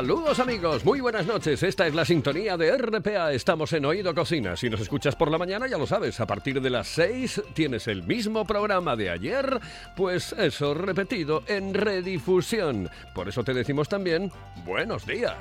Saludos amigos, muy buenas noches. Esta es la sintonía de RPA. Estamos en Oído Cocina. Si nos escuchas por la mañana, ya lo sabes, a partir de las 6 tienes el mismo programa de ayer, pues eso repetido en redifusión. Por eso te decimos también buenos días.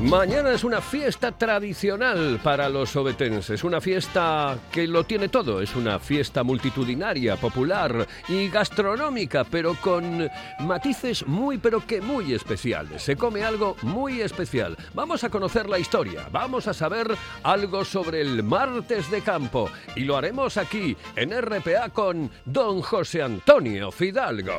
Mañana es una fiesta tradicional para los obetenses, una fiesta que lo tiene todo, es una fiesta multitudinaria, popular y gastronómica, pero con matices muy pero que muy especiales. Se come algo muy especial. Vamos a conocer la historia, vamos a saber algo sobre el martes de campo y lo haremos aquí en RPA con don José Antonio Fidalgo.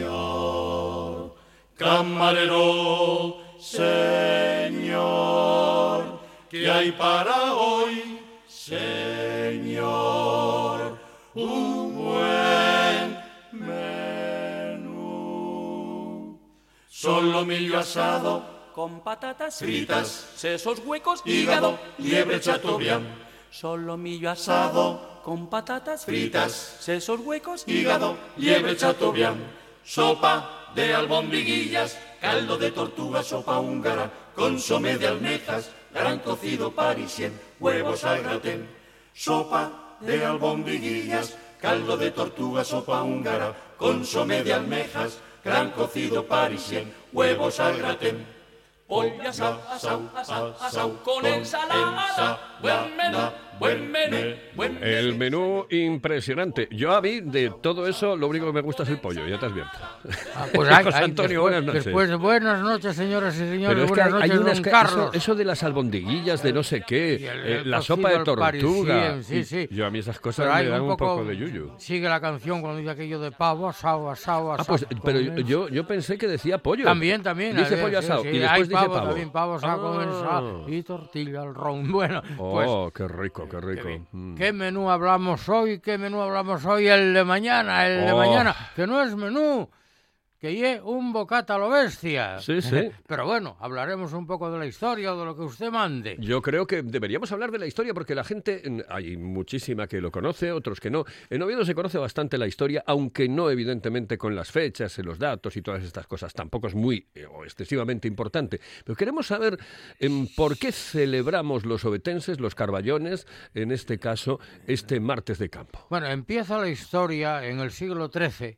Camarero, señor. ¿Qué hay para hoy, señor? Un buen menú. Solomillo asado con patatas Fritas, sesos huecos, hígado, liebre chateaubriand. solomillo asado, con patatas Fritas, sesos huecos, hígado, liebre chateaubriand, sopa de albondiguillas, caldo de tortuga, sopa húngara, consomé de almejas, gran cocido parisien, huevos al gratén, sopa de albondiguillas, caldo de tortuga, sopa húngara, consomé de almejas, gran cocido parisien, huevos al gratén. pollo asau, asau, asau, asau, con ensalada, buen menú, buen menú, buen menú. El menú impresionante. Yo a mí de todo eso lo único que me gusta es el pollo, ya te advierto. Ah, pues hay- José hay- Antonio, después, buenas noches. después de buenas noches, señoras y señores. Pero es que buenas hay, hay noches, unas don que- Carlos. eso, eso de las albondiguillas de no sé qué, Y el- eh, el la sopa de tortuga. parisien, sí, sí. Yo a mí esas cosas Pero me hay dan un poco, de yuyu. Sigue la canción cuando dice aquello de pavo, asado, asado, Ah, asado. pues, pero yo, yo pensé que decía pollo. También, también. Dice pollo sí, asado sí, y después hay dice pavo, pavo. También pavo asado Ah. y tortilla al ron. Bueno, pues... Oh, qué rico, qué rico. Mm. ¿Qué menú hablamos hoy? ¿Qué menú hablamos hoy? El de mañana, el de Oh. mañana, que no es menú, que lle un bocata a lo bestia. Sí, sí. Pero bueno, hablaremos un poco de la historia o de lo que usted mande. Yo creo que deberíamos hablar de la historia porque la gente, mm, hay muchísima que lo conoce, otros que no. En Oviedo se conoce bastante la historia, aunque no evidentemente con las fechas, los datos y todas estas cosas. Tampoco es muy eh, o excesivamente importante. Pero queremos saber em, por qué celebramos los obetenses, los carballones, en este caso, este martes de campo. Bueno, empieza la historia en el siglo XIII,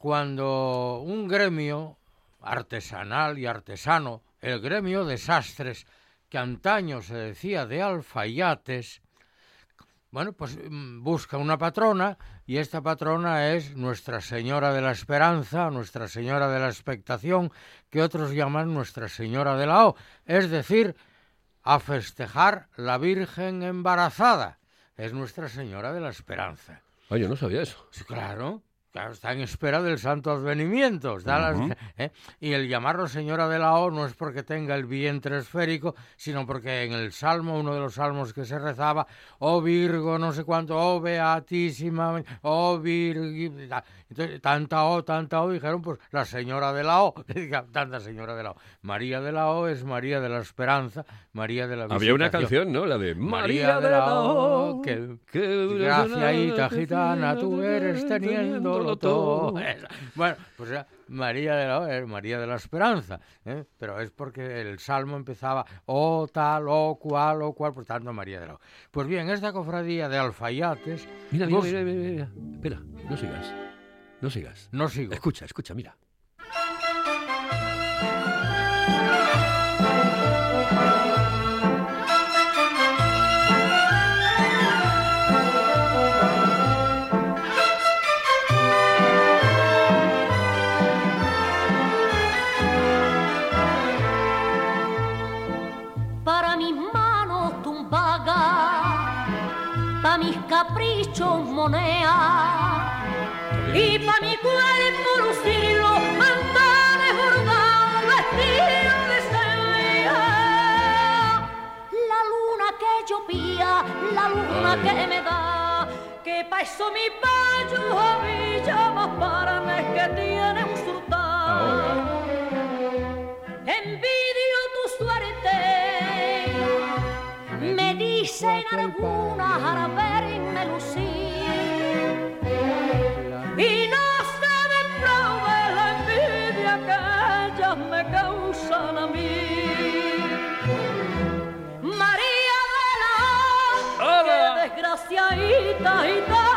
cuando un gremio artesanal y artesano, el gremio de sastres, que antaño se decía de alfayates, bueno, pues mm, busca una patrona y esta patrona es Nuestra Señora de la Esperanza, Nuestra Señora de la Expectación, que otros llaman Nuestra Señora de la O, es decir, a festejar la Virgen embarazada. Es Nuestra Señora de la Esperanza. Ah, yo no sabía eso. Sí, claro. Claro, está en espera del santo advenimiento. las-. ¿eh? Y el llamarlo señora de la O no es porque tenga el vientre esférico, sino porque en el salmo, uno de los salmos que se rezaba, oh Virgo, no sé cuánto, oh Beatísima, oh Virgo. Entonces, tanta O, tanta O, dijeron, pues la señora de la O. Tanta señora de la O. María de la O es María de la Esperanza, María de la Había una canción, ¿no? La de María de la O. que, que graciaita que gitana tú eres teniéndolo Bueno, pues era María de la es María de la Esperanza, ¿eh? pero es porque el salmo empezaba o tal, o cual, o cual, por tanto María de la. Pues bien, esta cofradía de alfayates, Mira, mira, Dos- mira, mira, mira. Espera, no sigas. No sigas. no sigo. Escucha, escucha, mira. Para mis caprichos moneda y para mi cuerpo lucirlo mantones bordados vestidos de seda. La luna que llovía, la luna que me da, que pa' eso mi payo a mí llama para mí que tiene un sultán. Me dicen algunas al verme lucir. Y no saben probar la envidia que ellas me causan a mí. María de la desgraciadita gitana tú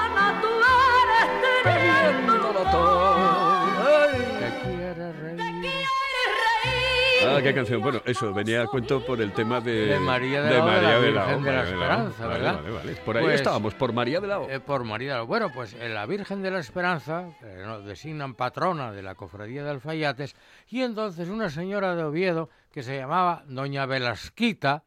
qué canción. Bueno, eso venía a cuento por el tema de, De María de la O, de la María O, de la O. Esperanza, Vale, ¿verdad? Vale, vale. Por ahí Pues- estábamos, por María de la O. Eh, por María de la- Bueno, pues eh, la Virgen de la Esperanza eh, no, designan patrona de la cofradía de Alfayates y entonces una señora de Oviedo que se llamaba Doña Velasquita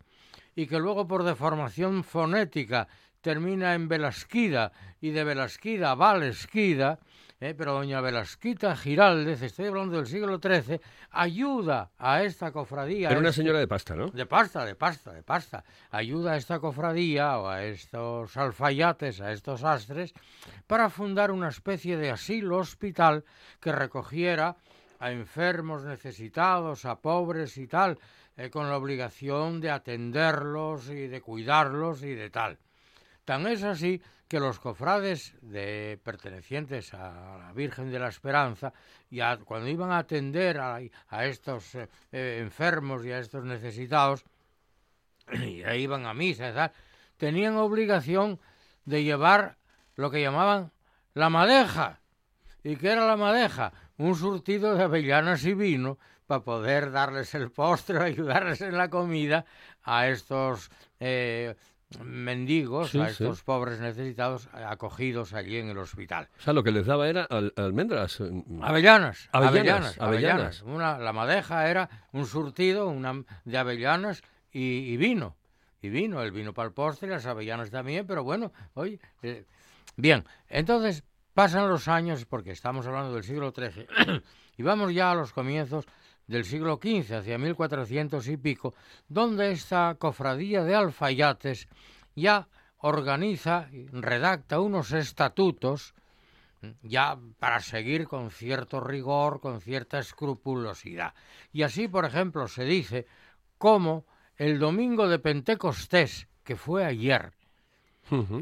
y que luego por deformación fonética termina en Velasquida y de Velasquida a Valesquida, eh, pero doña Velasquita Giraldez, estoy hablando del siglo XIII, ayuda a esta cofradía. Era a una este- señora de pasta, ¿no? de pasta, de pasta, de pasta. Ayuda a esta cofradía o a estos alfayates, a estos astres, para fundar una especie de asilo hospital que recogiera a enfermos necesitados, a pobres y tal, eh, con la obligación de atenderlos y de cuidarlos y de tal. Tan es así que los cofrades de, pertenecientes a la Virgen de la Esperanza, y cuando iban a atender a, estos eh, eh, enfermos y a estos necesitados, y iban a misa tal, tenían obligación de llevar lo que llamaban la madeja. ¿Y qué era la madeja? Un surtido de avellanas y vino para poder darles el postre, ayudarles en la comida a estos eh, mendigos, Sí, a sí. estos pobres necesitados eh, acogidos allí en el hospital. O sea, lo que les daba era al- almendras. eh, Avellanas, Avellanas, avellanas, avellanas. avellanas. Una, la madeja era un surtido una, de avellanas y, y vino. Y vino, el vino para el postre, las avellanas también, pero bueno, oye. eh, bien, entonces pasan los años, porque estamos hablando del siglo XIII, y vamos ya a los comienzos del siglo XV, hacia 1400 y pico, donde esta cofradía de alfayates ya organiza, redacta unos estatutos, ya para seguir con cierto rigor, con cierta escrupulosidad. Y así, por ejemplo, se dice cómo el domingo de Pentecostés, que fue ayer.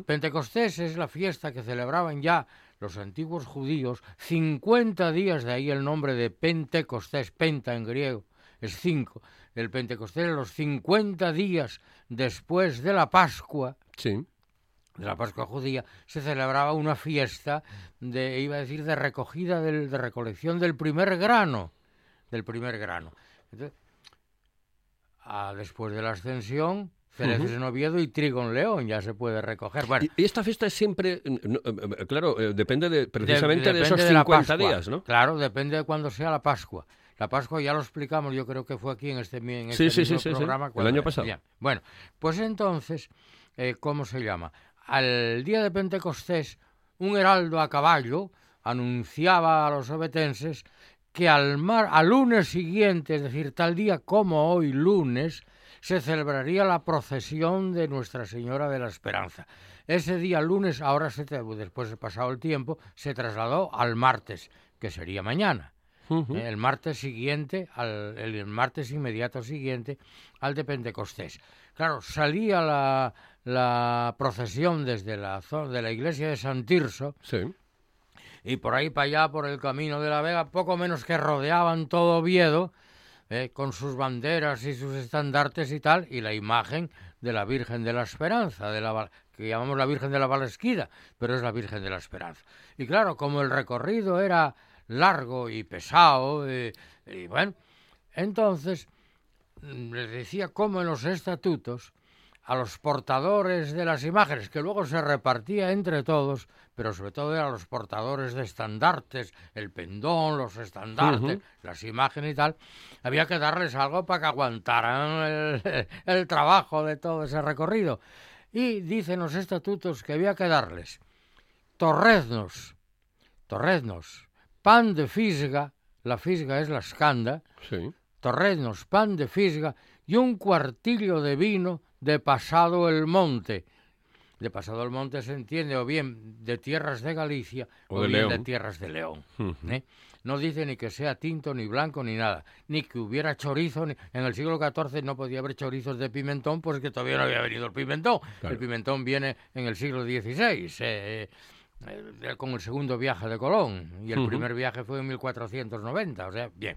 Pentecostés es la fiesta que celebraban ya los antiguos judíos, 50 días de ahí el nombre de Pentecostés, penta en griego, es cinco, el Pentecostés los 50 días después de la Pascua, Sí. de la Pascua judía, se celebraba una fiesta de, iba a decir, de recogida, del, de recolección del primer grano, del primer grano. Entonces, ah, después de la ascensión, cereces en Oviedo y trigo en León ya se puede recoger. Bueno, Y, y esta fiesta es siempre, eh, no, eh, eh, claro, eh, depende de, precisamente de, depende esos de la 50 Pascua. días, ¿no? Claro, depende de cuándo sea la Pascua. La Pascua ya lo explicamos, yo creo que fue aquí en este, en Sí, este sí, sí, mismo sí, sí. programa. El año pasado. Bueno, pues entonces, eh, ¿cómo se llama? Al día de Pentecostés, un heraldo a caballo anunciaba a los obetenses que al, mar, al lunes siguiente, es decir, tal día como hoy lunes, se celebraría la procesión de Nuestra Señora de la Esperanza. Ese día lunes, ahora se, después de pasado el tiempo, se trasladó al martes, que sería mañana. El martes siguiente, al, el martes inmediato siguiente al de Pentecostés. Claro, salía la, la procesión desde la zona de la iglesia de San Tirso. Y por ahí para allá, por el camino de la Vega, poco menos que rodeaban todo Oviedo, eh, con sus banderas y sus estandartes y tal, y la imagen de la Virgen de la Esperanza, de la, que llamamos la Virgen de la Valesquida, pero es la Virgen de la Esperanza. Y claro, como el recorrido era largo y pesado, eh, y bueno, entonces mm, les decía cómo en los estatutos a los portadores de las imágenes, que luego se repartía entre todos, pero sobre todo a los portadores de estandartes, el pendón, los estandartes, las imágenes y tal, había que darles algo para que aguantaran el, el trabajo de todo ese recorrido. Y dicen los estatutos que había que darles torreznos, torreznos, pan de fisga, la fisga es la escanda, sí. torreznos, pan de fisga y un cuartillo de vino de pasado el monte. De pasado el monte se entiende o bien de tierras de Galicia o, de bien de tierras de León. ¿eh? No dice ni que sea tinto, ni blanco, ni nada. Ni que hubiera chorizo. Ni... En el siglo XIV no podía haber chorizos de pimentón, pues que todavía no había venido el pimentón. El pimentón viene en el siglo XVI. Eh, eh, con el segundo viaje de Colón y el primer viaje fue en 1490, o sea, bien.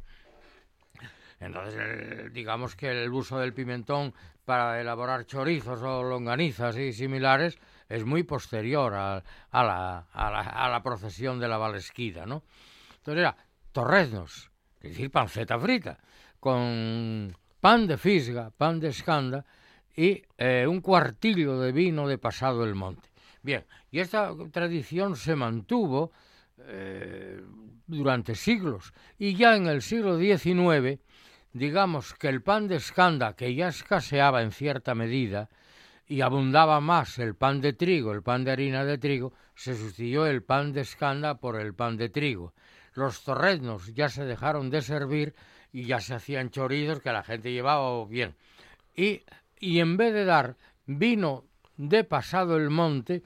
Entonces, digamos que el uso del pimentón para elaborar chorizos o longanizas y similares es muy posterior a, la, a, la, procesión de la Valesquida, ¿no? Entonces era torreznos, es decir, panceta frita, con pan de fisga, pan de escanda y eh, un cuartillo de vino de pasado el monte. Bien, y esta tradición se mantuvo eh, durante siglos y ya en el siglo XIX, digamos que el pan de escanda, que ya escaseaba en cierta medida, y abundaba más el pan de trigo, el pan de harina de trigo, se sustituyó el pan de escanda por el pan de trigo. Los torreznos ya se dejaron de servir y ya se hacían chorizos que la gente llevaba bien. Y, y en vez de dar vino de pasado el monte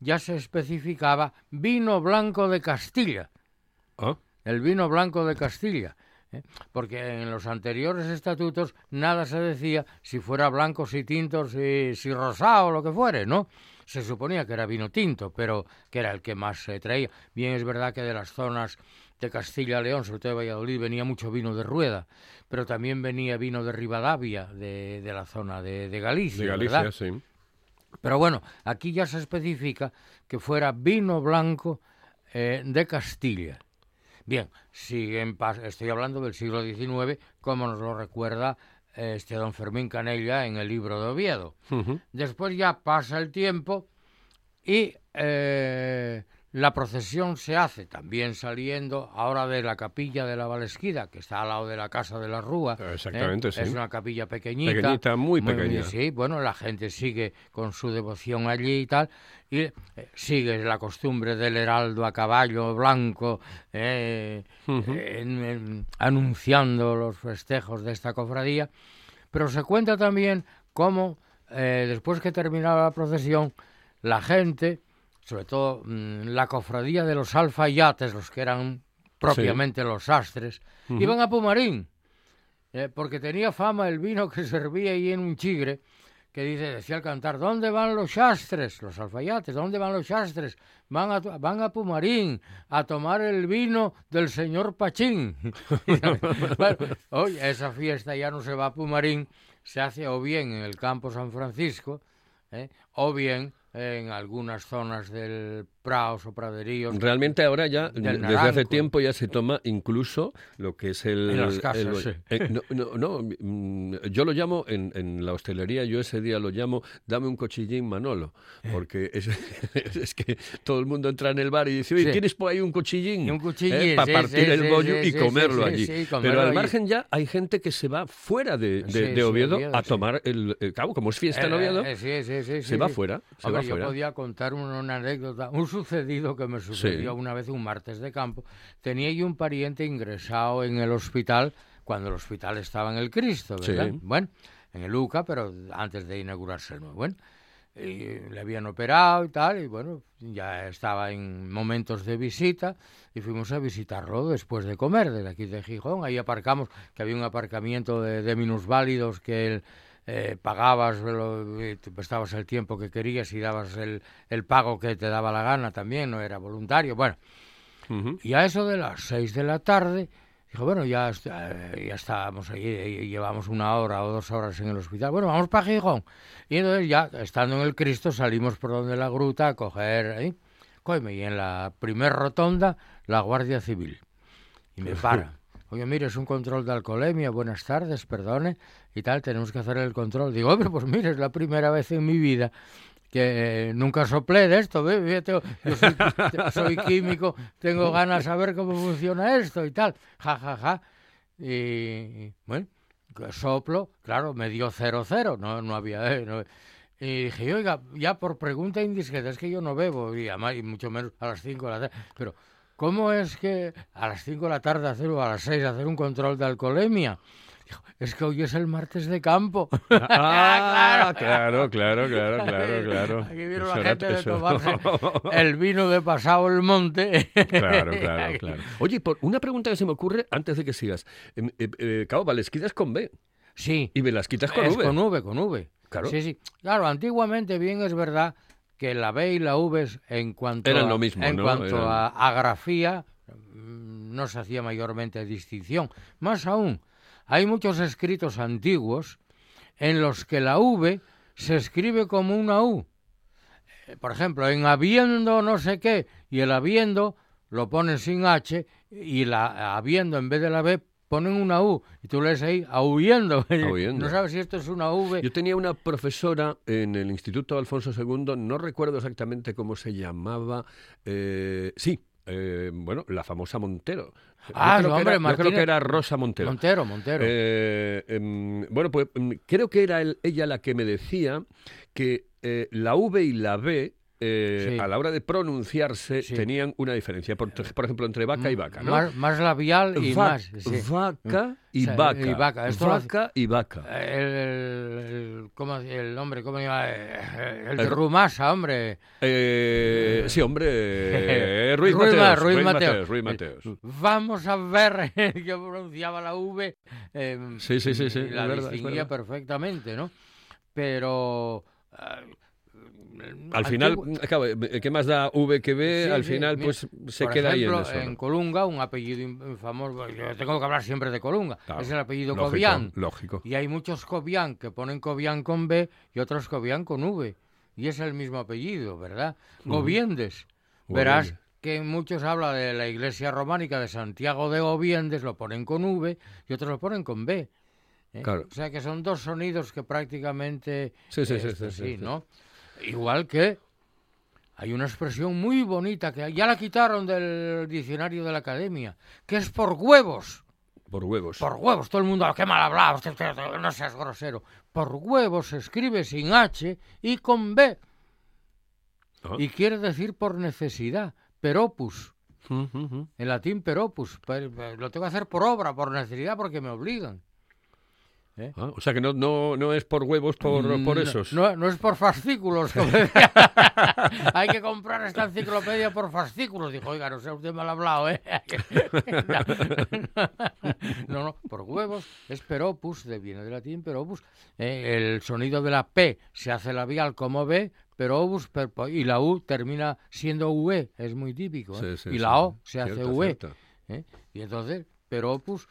ya se especificaba vino blanco de Castilla. ¿Ah? El vino blanco de Castilla. ¿Eh? Porque en los anteriores estatutos nada se decía si fuera blanco, si tinto, si, si rosado, lo que fuere, ¿no? Se suponía que era vino tinto, pero que era el que más se traía. Bien es verdad que de las zonas de Castilla-León, sobre todo de Valladolid, venía mucho vino de Rueda, pero también venía vino de Rivadavia, de, de la zona de, de Galicia. De Galicia, sí. Pero bueno, aquí ya se especifica que fuera vino blanco eh, de Castilla. Bien, estoy hablando del siglo XIX, como nos lo recuerda este don Fermín Canella en el libro de Oviedo. Después ya pasa el tiempo y eh, la procesión se hace también saliendo ahora de la capilla de la Valesquida, que está al lado de la casa de la Rúa. ¿eh? Exactamente, sí. Es una capilla pequeñita. Pequeñita, muy pequeña. sí, bueno, la gente sigue con su devoción allí y tal. Y eh, sigue la costumbre del heraldo a caballo blanco eh, anunciando los festejos de esta cofradía. Pero se cuenta también cómo, después que terminaba la procesión, la gente sobre todo mm, la cofradía de los alfayates, los que eran propiamente los sastres, iban a Pumarín, eh, porque tenía fama el vino que servía ahí en un chigre, que dice, decía al cantar, ¿dónde van los sastres? Los alfayates, ¿dónde van los sastres? Van a, van a Pumarín a tomar el vino del señor Pachín. hoy esa fiesta ya no se va a Pumarín, se hace o bien en el campo San Francisco, eh, o bien en algunas zonas del praos o praderíos. Realmente ahora ya, desde hace tiempo ya se toma incluso lo que es el... En las casas, eh, no, no, mm, yo lo llamo, en, en, la hostelería, yo ese día lo llamo, dame un cochillín Manolo, eh. porque es, es, que todo el mundo entra en el bar y dice, oye, ¿tienes por ahí un cochillín? Un cuchillín, Para partir el bollo y comerlo allí. Pero al margen ya hay gente que se va fuera de, de, Oviedo, a tomar el, Cabo, como es fiesta en eh, Oviedo, se va fuera. Se Hombre, yo podía contar una, una anécdota, un sucedido que me sucedió una vez un martes de campo. Tenía yo un pariente ingresado en el hospital cuando el hospital estaba en el Cristo, ¿verdad? Sí. Bueno, en el UCA, pero antes de inaugurarse el nuevo. Bueno, y le habían operado y tal, y bueno, ya estaba en momentos de visita y fuimos a visitarlo después de comer, desde aquí de Gijón. Ahí aparcamos, que había un aparcamiento de, de minusválidos que él eh, pagabas, lo- y te prestabas el tiempo que querías y dabas el, el pago que te daba la gana también, no era voluntario. Bueno, y a eso de las seis de la tarde, dijo, bueno, ya, eh, ya estábamos ahí, eh, llevamos una hora o dos horas en el hospital. Bueno, vamos para Gijón. Y entonces ya, estando en el Cristo, salimos por donde la gruta a coger ahí. Y en la primer rotonda, la Guardia Civil. Y me para. Oye, mire, es un control de alcoholemia, buenas tardes, perdone, y tal, tenemos que hacer el control. Digo, hombre, pues mire, es la primera vez en mi vida que eh, nunca soplé de esto. Yo, soy, químico, tengo ganas de saber cómo funciona esto y tal, ja, ja, ja. Y, bueno, soplo, claro, me dio cero, cero, no, no había... eh, y dije, oiga, ya por pregunta indiscreta, es que yo no bebo, y, además, y mucho menos a las 5 de la tarde, pero ¿cómo es que a las 5 de la tarde hacer, o a las 6 hacer un control de alcoholemia? Es que hoy es el martes de campo. Ah, claro, claro, claro, claro, claro. Aquí vino Eso la gente de tomarse el vino de pasado el monte. Claro, claro, claro. Oye, por una pregunta que se me ocurre antes de que sigas. Em, eh, eh, claro, es con B Sí, y Velasquita es con es V. con V, con V. Claro. Sí, sí. Claro, antiguamente bien es verdad que la B y la V en cuanto Eran a, lo mismo, en ¿no? cuanto Eran- a, a grafía mm, no se hacía mayormente distinción. Más aún, hay muchos escritos antiguos en los que la V se escribe como una U. Eh, Por ejemplo, en habiendo no sé qué y el habiendo lo ponen sin H y la habiendo en vez de la B ponen una U y tú lees ahí. Aullando. No sabes si esto es una V. Yo tenía una profesora en el Instituto Alfonso II, no recuerdo exactamente cómo se llamaba. eh, sí, eh, bueno, la famosa Montero. Ah, no, hombre, era, yo creo que era Rosa Montero. Montero, Montero. Eh, em, bueno, pues em, creo que era el- ella la que me decía que eh, la V y la B eh, Sí. a la hora de pronunciarse Sí. tenían una diferencia, por, por ejemplo, entre vaca y vaca, ¿no? Más, más labial y Va- más. sí. Vaca y O sea, vaca. y vaca. Esto lo hace- vaca y vaca. El, el, ¿cómo, el nombre, ¿cómo se llama? Eh, El de Rumasa, hombre. Eh, sí, hombre. eh, Ruiz, Ruiz Ma- Mateos, Ruiz Ruiz Mateos. Mateos. Ruiz Mateos. Vamos a ver, yo pronunciaba la V. eh, Sí, sí, sí, sí, La distinguía verdad. perfectamente, ¿no? Pero. Al final, claro, eh, ¿qué más da V que B? Sí, Al sí, final, mira, pues se queda ejemplo, ahí en eso. en ¿no? Colunga, un apellido famoso, yo tengo que hablar siempre de Colunga, Claro, es el apellido lógico, Cobian. Lógico. Y hay muchos Cobian que ponen Cobian con B y otros Cobian con V. Y es el mismo apellido, ¿verdad? Gobiendes. Verás que muchos hablan de la iglesia románica de Santiago de Gobiendes, lo ponen con V y otros lo ponen con B. ¿eh? Claro. O sea que son dos sonidos que prácticamente... Sí, sí, eh, sí, esto sí, sí, sí, sí. Igual que hay una expresión muy bonita que ya la quitaron del diccionario de la academia, que es por huevos. Por huevos. Por huevos, todo el mundo, qué mal usted, no seas grosero. Por huevos se escribe sin H y con B. Ah. Y quiere decir por necesidad, per opus. Ujú, ujú. En latín per opus. Per- per- lo tengo que hacer por obra, por necesidad, porque me obligan. ¿Eh? Ah, o sea que no, no, no es por huevos, por, por Mm, esos. No, no es por fascículos. Hay que comprar esta enciclopedia por fascículos. Dijo, oiga, no sea usted mal hablado, ¿eh? no, no, por huevos. Es per opus, de, viene del latín per opus. Eh, el sonido de la P se hace labial como B, per opus, per y la U termina siendo UE, es muy típico. ¿eh? Sí, sí, y la O se hace UE. ¿eh? Y entonces, per opus,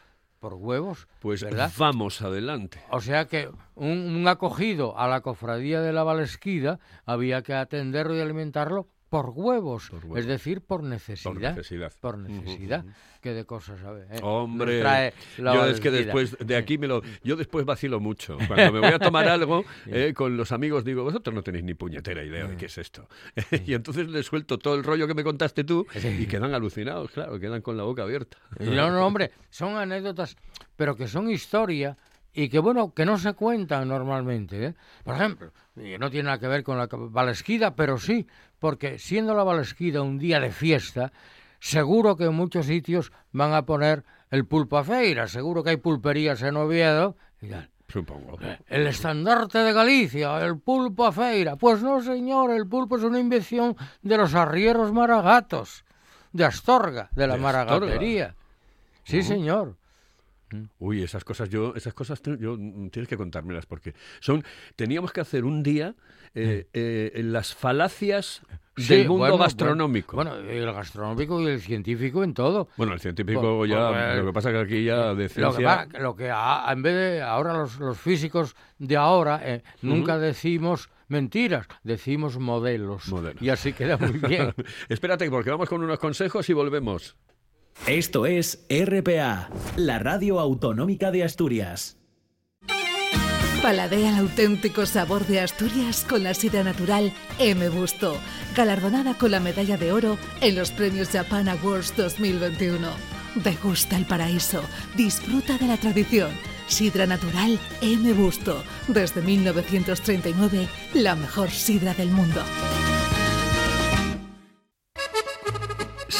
por huevos, Pues ¿verdad? vamos adelante. O sea que un, un acogido a la cofradía de la Valesquida había que atenderlo y alimentarlo por huevos, Por huevos. es decir, por necesidad. Por necesidad. Por necesidad. Qué de cosas, ¿sabes? Eh, Hombre, trae yo es que después de aquí me lo, yo después vacilo mucho. Cuando me voy a tomar algo eh, con los amigos digo, vosotros no tenéis ni puñetera idea de qué es esto. y entonces les suelto todo el rollo que me contaste tú y quedan alucinados, claro, quedan con la boca abierta. No, no, hombre, son anécdotas, pero que son historia y que bueno, que no se cuentan normalmente. ¿eh? Por ejemplo, no tiene nada que ver con la Valesquida, pero sí, porque siendo la Valesquida un día de fiesta, seguro que en muchos sitios van a poner el pulpo a feira, seguro que hay pulperías en Oviedo y Supongo. Eh, el estandarte de Galicia, el pulpo a feira. Pues no, señor, el pulpo es una invención de los arrieros maragatos, de Astorga, de la maragatería. Sí, señor. Mm. Uy, esas cosas yo, esas cosas yo mm, tienes que contármelas porque son teníamos que hacer un día eh, eh, las falacias del mundo gastronómico. Bueno, el gastronómico y el científico en todo. Bueno, el científico ya, lo que pasa que aquí ya de ciencia... Lo que, en vez de ahora los, físicos de ahora eh, nunca decimos mentiras, decimos modelos. modelos. Y así queda muy bien. Espérate, porque vamos con unos consejos y volvemos. Esto es RPA, la radio autonómica de Asturias. Paladea el auténtico sabor de Asturias con la sidra natural M. Busto, galardonada con la medalla de oro en los premios Japan Awards 2021. Degusta el paraíso, disfruta de la tradición. Sidra natural M. Busto, desde 1939, la mejor sidra del mundo.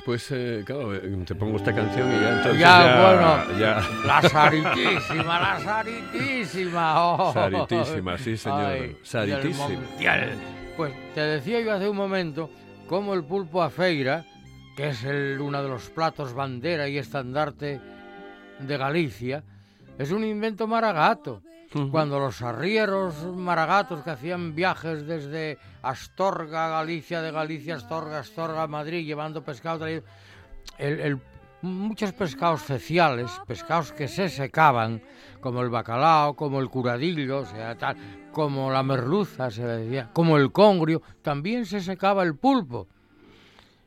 Después, eh, claro, eh, te pongo esta canción y ya entonces. Ya, bueno. Ya. La saritísima, la saritísima. Oh. Saritísima, sí, señor. saritísima. Pues te decía yo hace un momento cómo el pulpo a feira, que es el, uno de los platos bandera y estandarte de Galicia, es un invento maragato. Cuando los arrieros maragatos que hacían viajes desde Astorga, Galicia, de Galicia, Astorga, Astorga, Madrid, llevando pescado, el, muchos pescados ceciales, pescados que se secaban, como el bacalao, como el curadillo, o sea, tal, como la merluza, se decía, como el congrio, también se secaba el pulpo.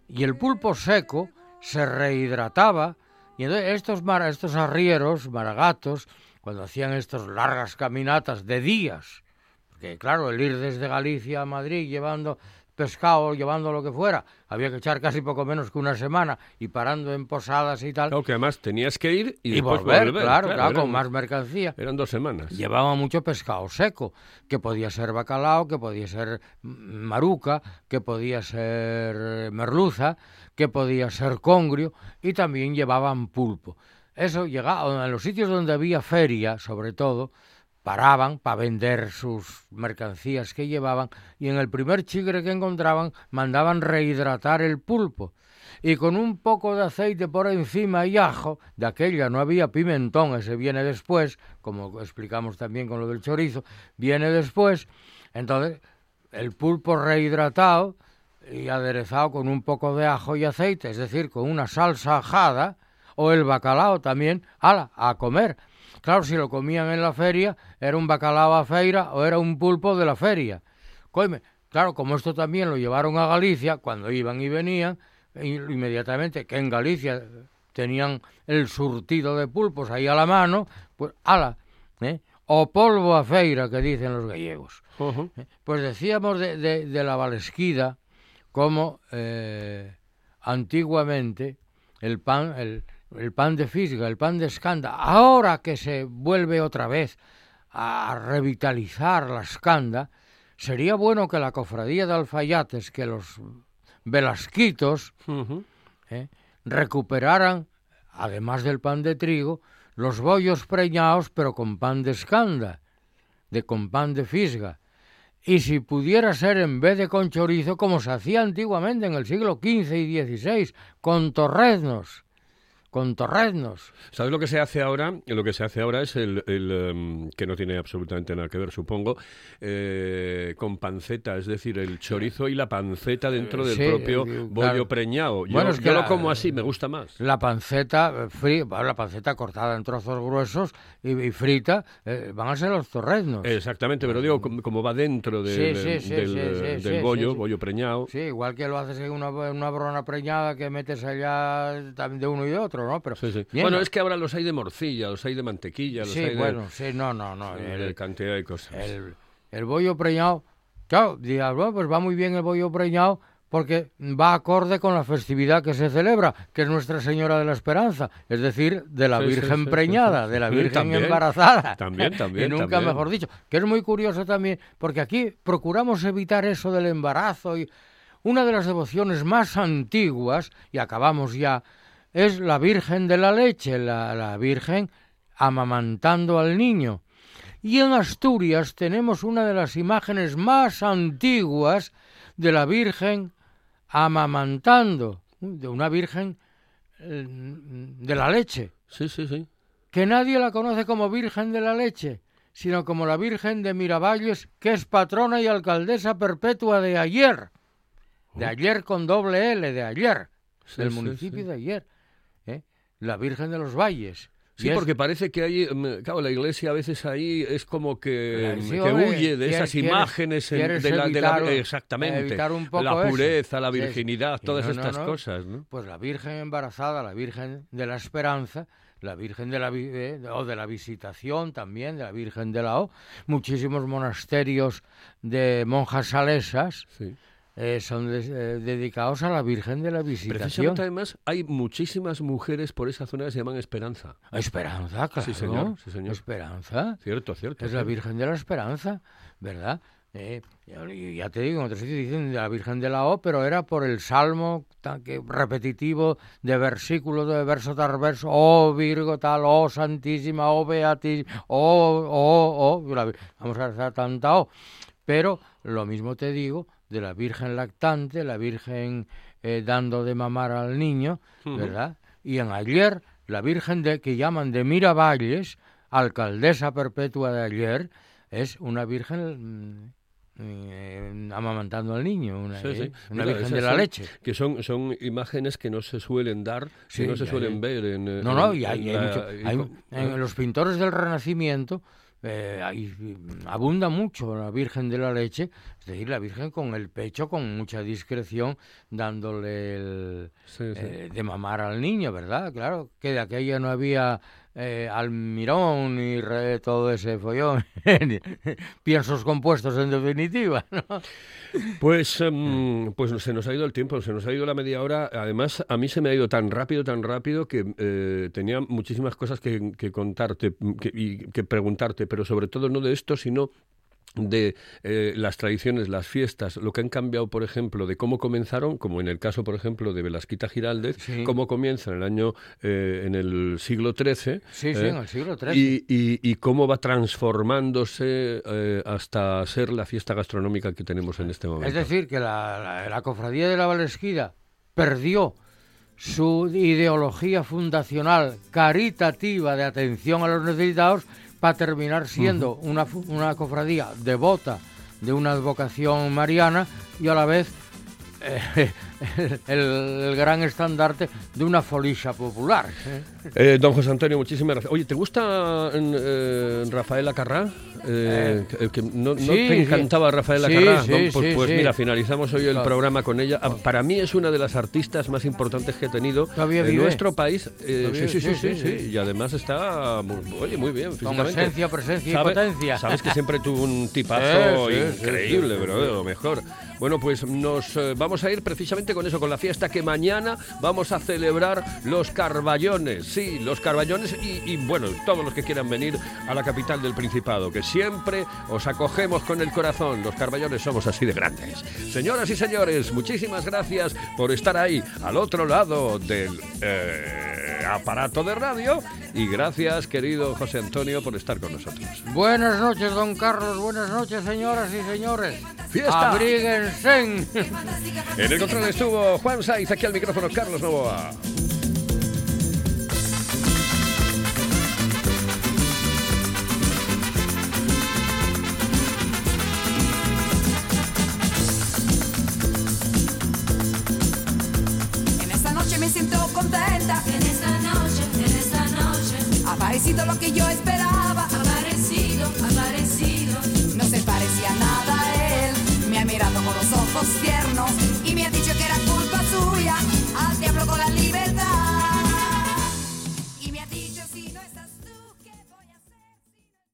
Y el pulpo seco se rehidrataba, y entonces estos, estos arrieros, maragatos, cuando hacían estas largas caminatas de días, porque claro, el ir desde Galicia a Madrid llevando pescado, llevando lo que fuera, había que echar casi poco menos que una semana y parando en posadas y tal. Claro, que además tenías que ir y, volver, claro, claro, con más mercancía. Eran dos semanas. Llevaba mucho pescado seco, que podía ser bacalao, que podía ser maruca, que podía ser merluza, que podía ser congrio, y también llevaban pulpo. Eso llegaba, en los sitios donde había feria, sobre todo, paraban para vender sus mercancías que llevaban y en el primer chigre que encontraban mandaban rehidratar el pulpo. Y con un poco de aceite por encima y ajo, de aquella no había pimentón, ese viene después, como explicamos también con lo del chorizo, viene después. Entonces, el pulpo rehidratado y aderezado con un poco de ajo y aceite, es decir, con una salsa ajada, o el bacalao también, ala, a comer. Claro, si lo comían en la feria, era un bacalao a feira o era un pulpo de la feria. Coime, claro, como esto también lo llevaron a Galicia, cuando iban y venían, inmediatamente que en Galicia tenían el surtido de pulpos ahí a la mano, pues ala, ¿eh? o polvo a feira, que dicen los gallegos. ¿Eh? Pues decíamos de, de, la Valesquida como eh, antiguamente el pan, el, el pan de fisga, el pan de escanda, ahora que se vuelve otra vez a revitalizar la escanda, sería bueno que la cofradía de alfayates, que los velasquitos eh, recuperaran, además del pan de trigo, los bollos preñados, pero con pan de escanda, de con pan de fisga. Y si pudiera ser en vez de con chorizo, como se hacía antiguamente en el siglo XV y XVI, con torreznos con torreznos. ¿Sabes lo que se hace ahora? Lo que se hace ahora es el, el, em, que no tiene absolutamente nada que ver, supongo, eh, con panceta, es decir, el chorizo y la panceta dentro del Sí, propio eh, bollo preñado. Yo, Bueno, es que yo lo como así, me gusta más. La panceta eh, bueno, la panceta cortada en trozos gruesos y, y frita, eh, van a ser los torreznos. Exactamente, pero digo, como, como va dentro del, del, eh, del bollo, bollo preñado. Sí, igual que lo haces en una, una brona preñada que metes allá también de uno y de otro, ¿no? Pero Sí, sí. bien, Bueno, ¿no? es que ahora los hay de morcilla, los hay de mantequilla, los sí, hay de, bueno, sí, no, no, no. de El, cantidad de cosas. el, el bollo preñado, claro, dirás, bueno, pues va muy bien el bollo preñado porque va acorde con la festividad que se celebra, que es Nuestra Señora de la Esperanza, es decir, de la Sí, Virgen sí, preñada, sí. de la Virgen también, embarazada. también, también, Y nunca también. mejor dicho, que es muy curioso también, porque aquí procuramos evitar eso del embarazo y una de las devociones más antiguas, y acabamos ya, es la Virgen de la Leche, la, la Virgen amamantando al niño. Y en Asturias tenemos una de las imágenes más antiguas de la Virgen amamantando, de una Virgen eh, de la leche, Sí, sí, sí. que nadie la conoce como Virgen de la Leche, sino como la Virgen de Miravalles, que es patrona y alcaldesa perpetua de ayer, de ayer con doble L, de ayer, Sí, del sí, municipio sí. de ayer. La Virgen de los Valles. Sí, es- porque parece que hay, mm, claro, la iglesia a veces ahí es como que, hombre, huye de esas quieres- imágenes quieres de la, de la- evitar- exactamente, evitar un poco la eso. pureza, la sí. virginidad, todas no, estas no. cosas, ¿no? Pues la Virgen embarazada, la Virgen de la Esperanza, la Virgen de la eh, o de la Visitación también, de la Virgen de la O, muchísimos monasterios de monjas salesas Sí. Eh, son eh, dedicados a la Virgen de la Visitación. Precisamente además hay muchísimas mujeres por esa zona que se llaman Esperanza. Esperanza, claro. Sí, señor, sí, señor. Esperanza. Cierto, cierto. Es la. Virgen de la Esperanza, ¿verdad? Eh, ya- te digo, en otros sitios dicen de la Virgen de la O, pero era por el salmo tan que, repetitivo de versículo, de verso tras verso, oh Virgo tal, oh Santísima, oh Beatísima, oh, oh, oh, vamos a rezar tanta O. Pero lo mismo te digo de la Virgen lactante, la Virgen eh, dando de mamar al niño. ¿verdad? Y en ayer, la Virgen de, que llaman de Miravalles, alcaldesa perpetua de ayer, es una Virgen mm, eh, amamantando al niño, una, Sí, eh, sí. una Mira, Virgen de la son- leche. Que son, son imágenes que no se suelen dar, Sí, que no se suelen ver en... No, no, y hay, en hay la- mucho- y hay- co- en los pintores del Renacimiento eh, abunda mucho la Virgen de la Leche, es decir, la Virgen con el pecho, con mucha discreción, dándole el, Sí, sí. eh, de mamar al niño, ¿verdad? Claro, que de aquella no había eh, almirón ni re- todo ese follón, piensos compuestos en definitiva, ¿no? Pues, em, pues se nos ha ido el tiempo, se nos ha ido la media hora. Además, a mí se me ha ido tan rápido, tan rápido que eh, tenía muchísimas cosas que, que contarte que- y que preguntarte, pero sobre todo no de esto, sino de eh, las tradiciones, las fiestas, lo que han cambiado, por ejemplo, de cómo comenzaron, como en el caso, por ejemplo, de Velasquita Giraldez, Sí. cómo comienza en el año, eh, en el siglo XIII. Sí, sí, eh, en el siglo XIII. y, y- y cómo va transformándose hasta ser la fiesta gastronómica que tenemos en este momento. Es decir, que la, la- la cofradía de la Valesquida perdió su ideología fundacional caritativa de atención a los necesitados para terminar siendo una, una cofradía devota de una advocación mariana y a la vez eh, el, el gran estandarte de una folisha popular. ¿eh? Eh, don José Antonio, muchísimas gracias. Oye, ¿te gusta eh, Rafaela Carrá? Eh, que- no, no sí, te encantaba Sí, Carrá? sí, No, pues sí, pues mira, finalizamos hoy el Claro. programa con ella. Ah, Para mí es una de las artistas más importantes que ha tenido en nuestro país. Sí, sí, sí, sí. Y además está muy, oye, muy bien Con esencia, presencia y potencia. Sabes que siempre tuvo un tipazo increíble, pero lo mejor. Bueno, pues nos vamos a ir precisamente con eso, con la fiesta que mañana vamos a celebrar los Carballones. Sí, los Carballones y, bueno, todos los que quieran venir a la capital del Principado, que siempre os acogemos con el corazón. Los Carballones somos así de grandes. Señoras y señores, muchísimas gracias por estar ahí al otro lado del eh, aparato de radio y gracias, querido José Antonio, por estar con nosotros. Buenas noches, don Carlos. Buenas noches, señoras y señores fiesta. Abríguense. En el control estuvo Juan Saiz, aquí al micrófono Carlos Novoa. En esta noche, en esta noche, Ha aparecido lo que yo esperaba.